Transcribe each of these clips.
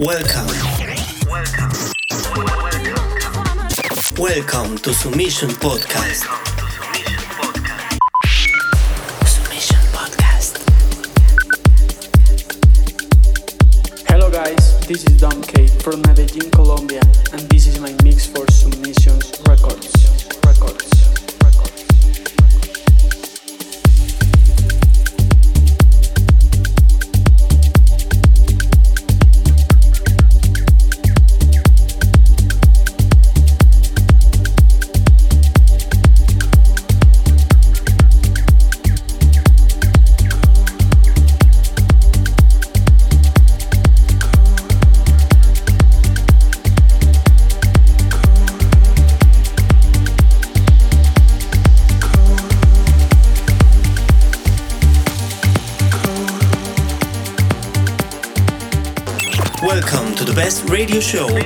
Welcome. Welcome to Submission Podcast. Submission Podcast. Hello guys, this is Dom K from Medellin, Colombia, and this is my mix for Submissions Records. Records. Records. Radio show.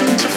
listen to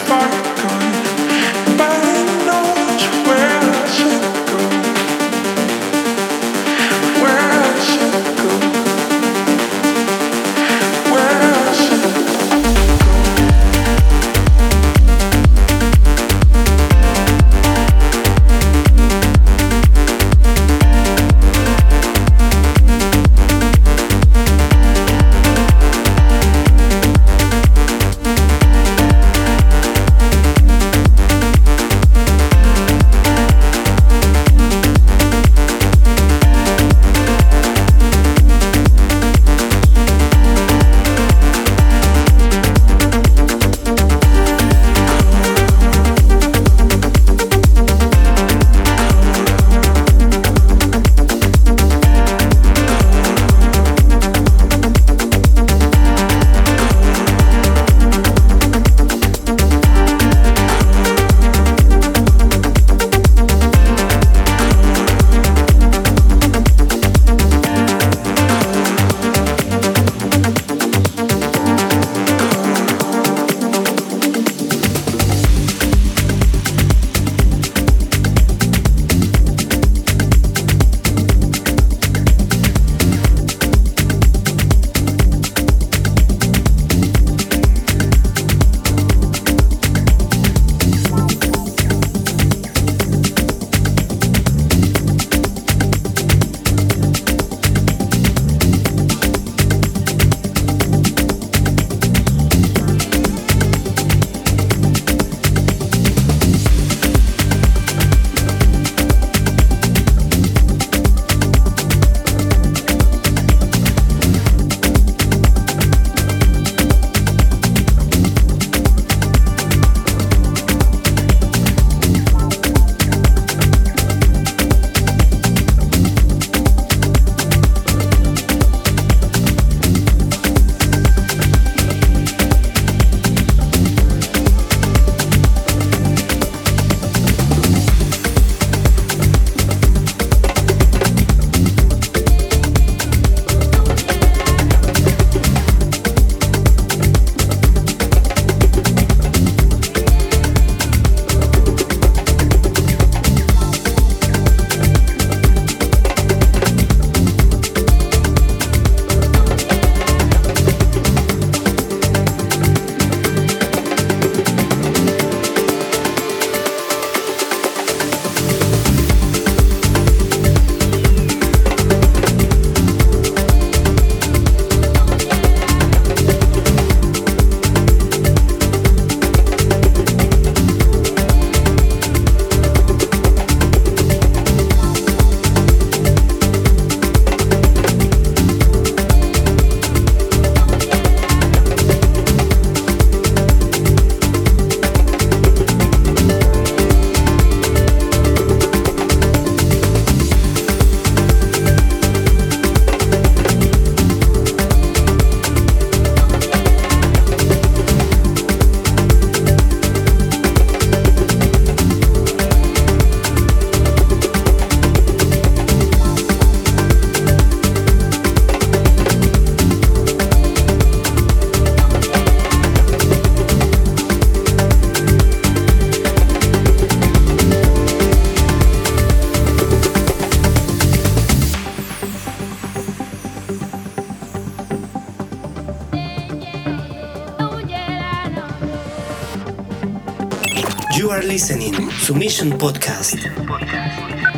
Listening Submission Podcast.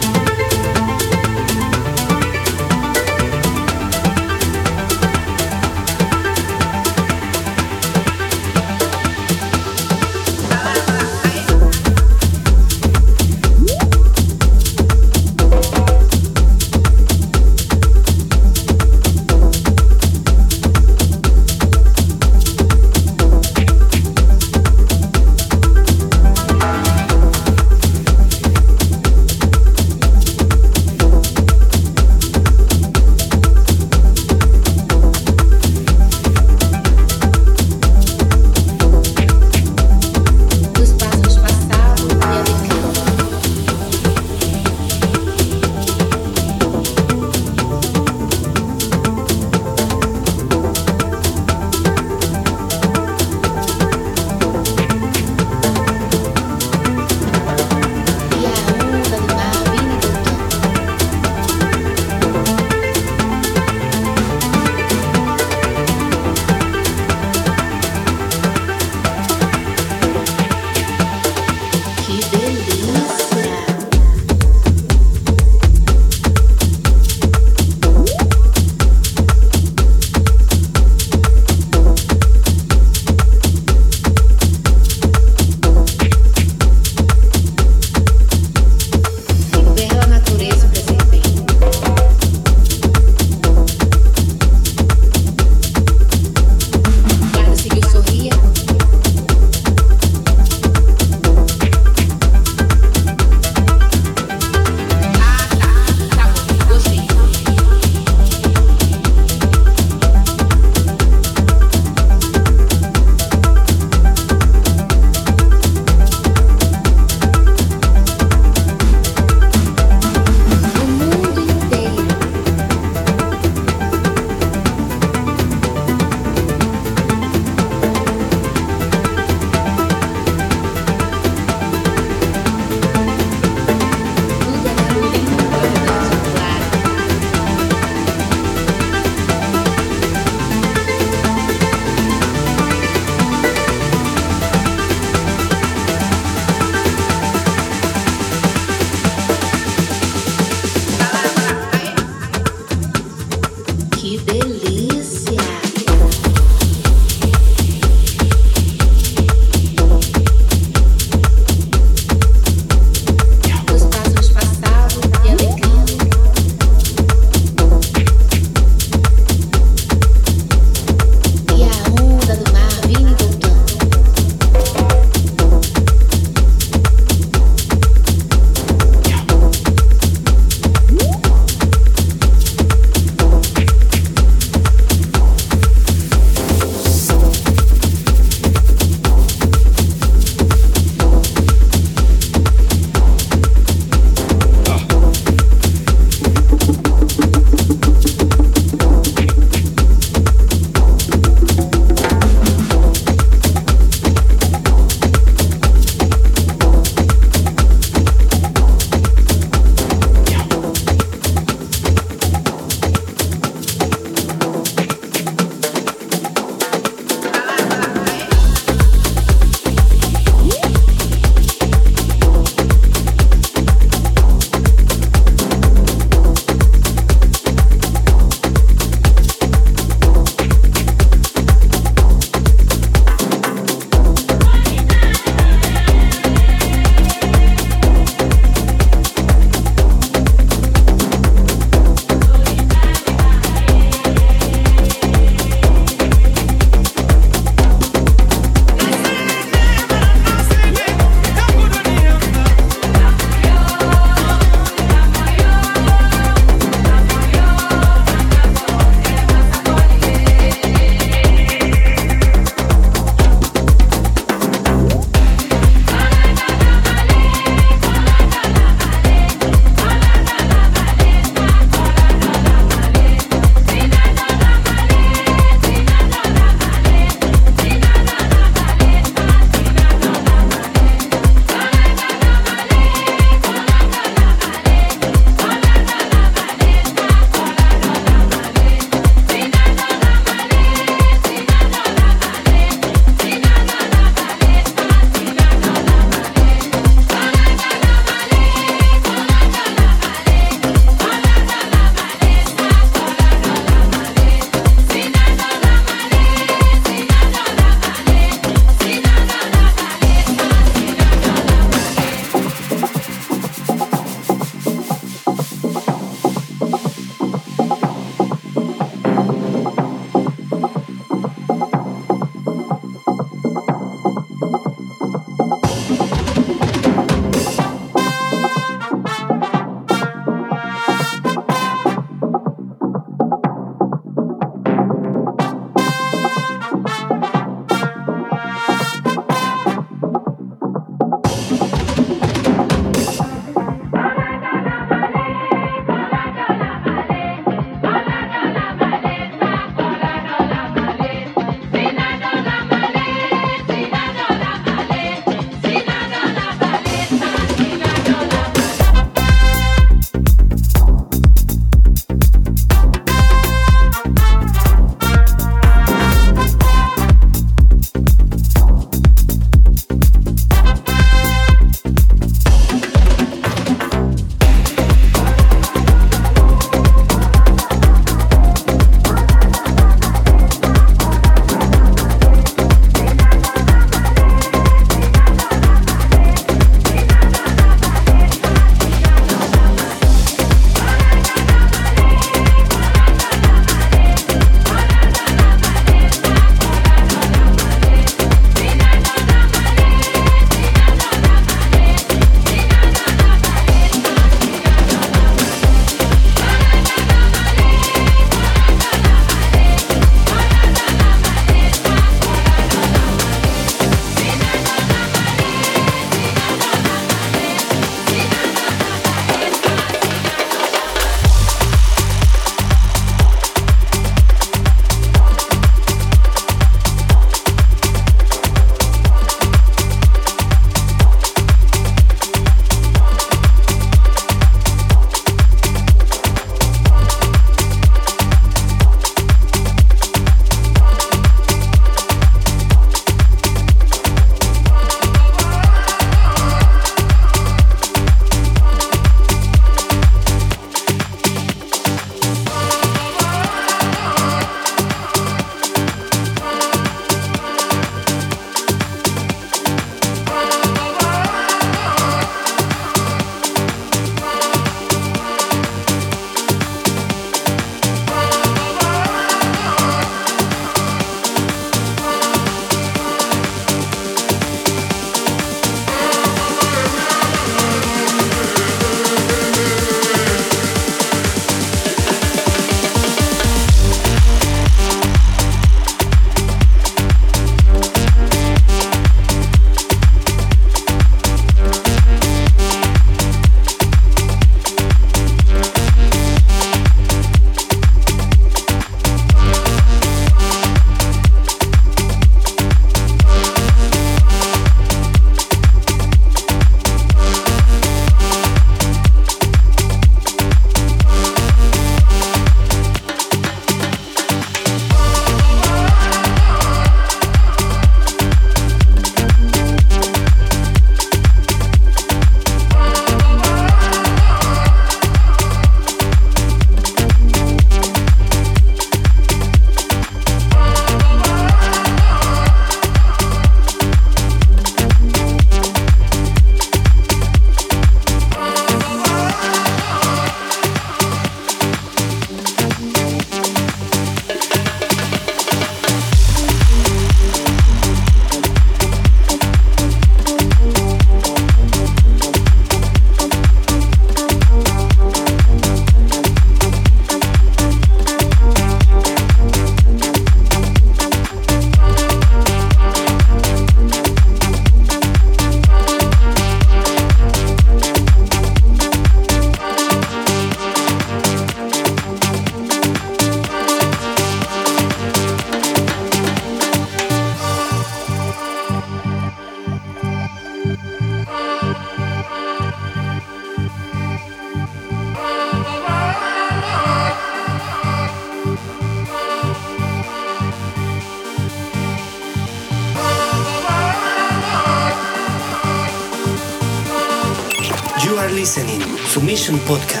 Podcast.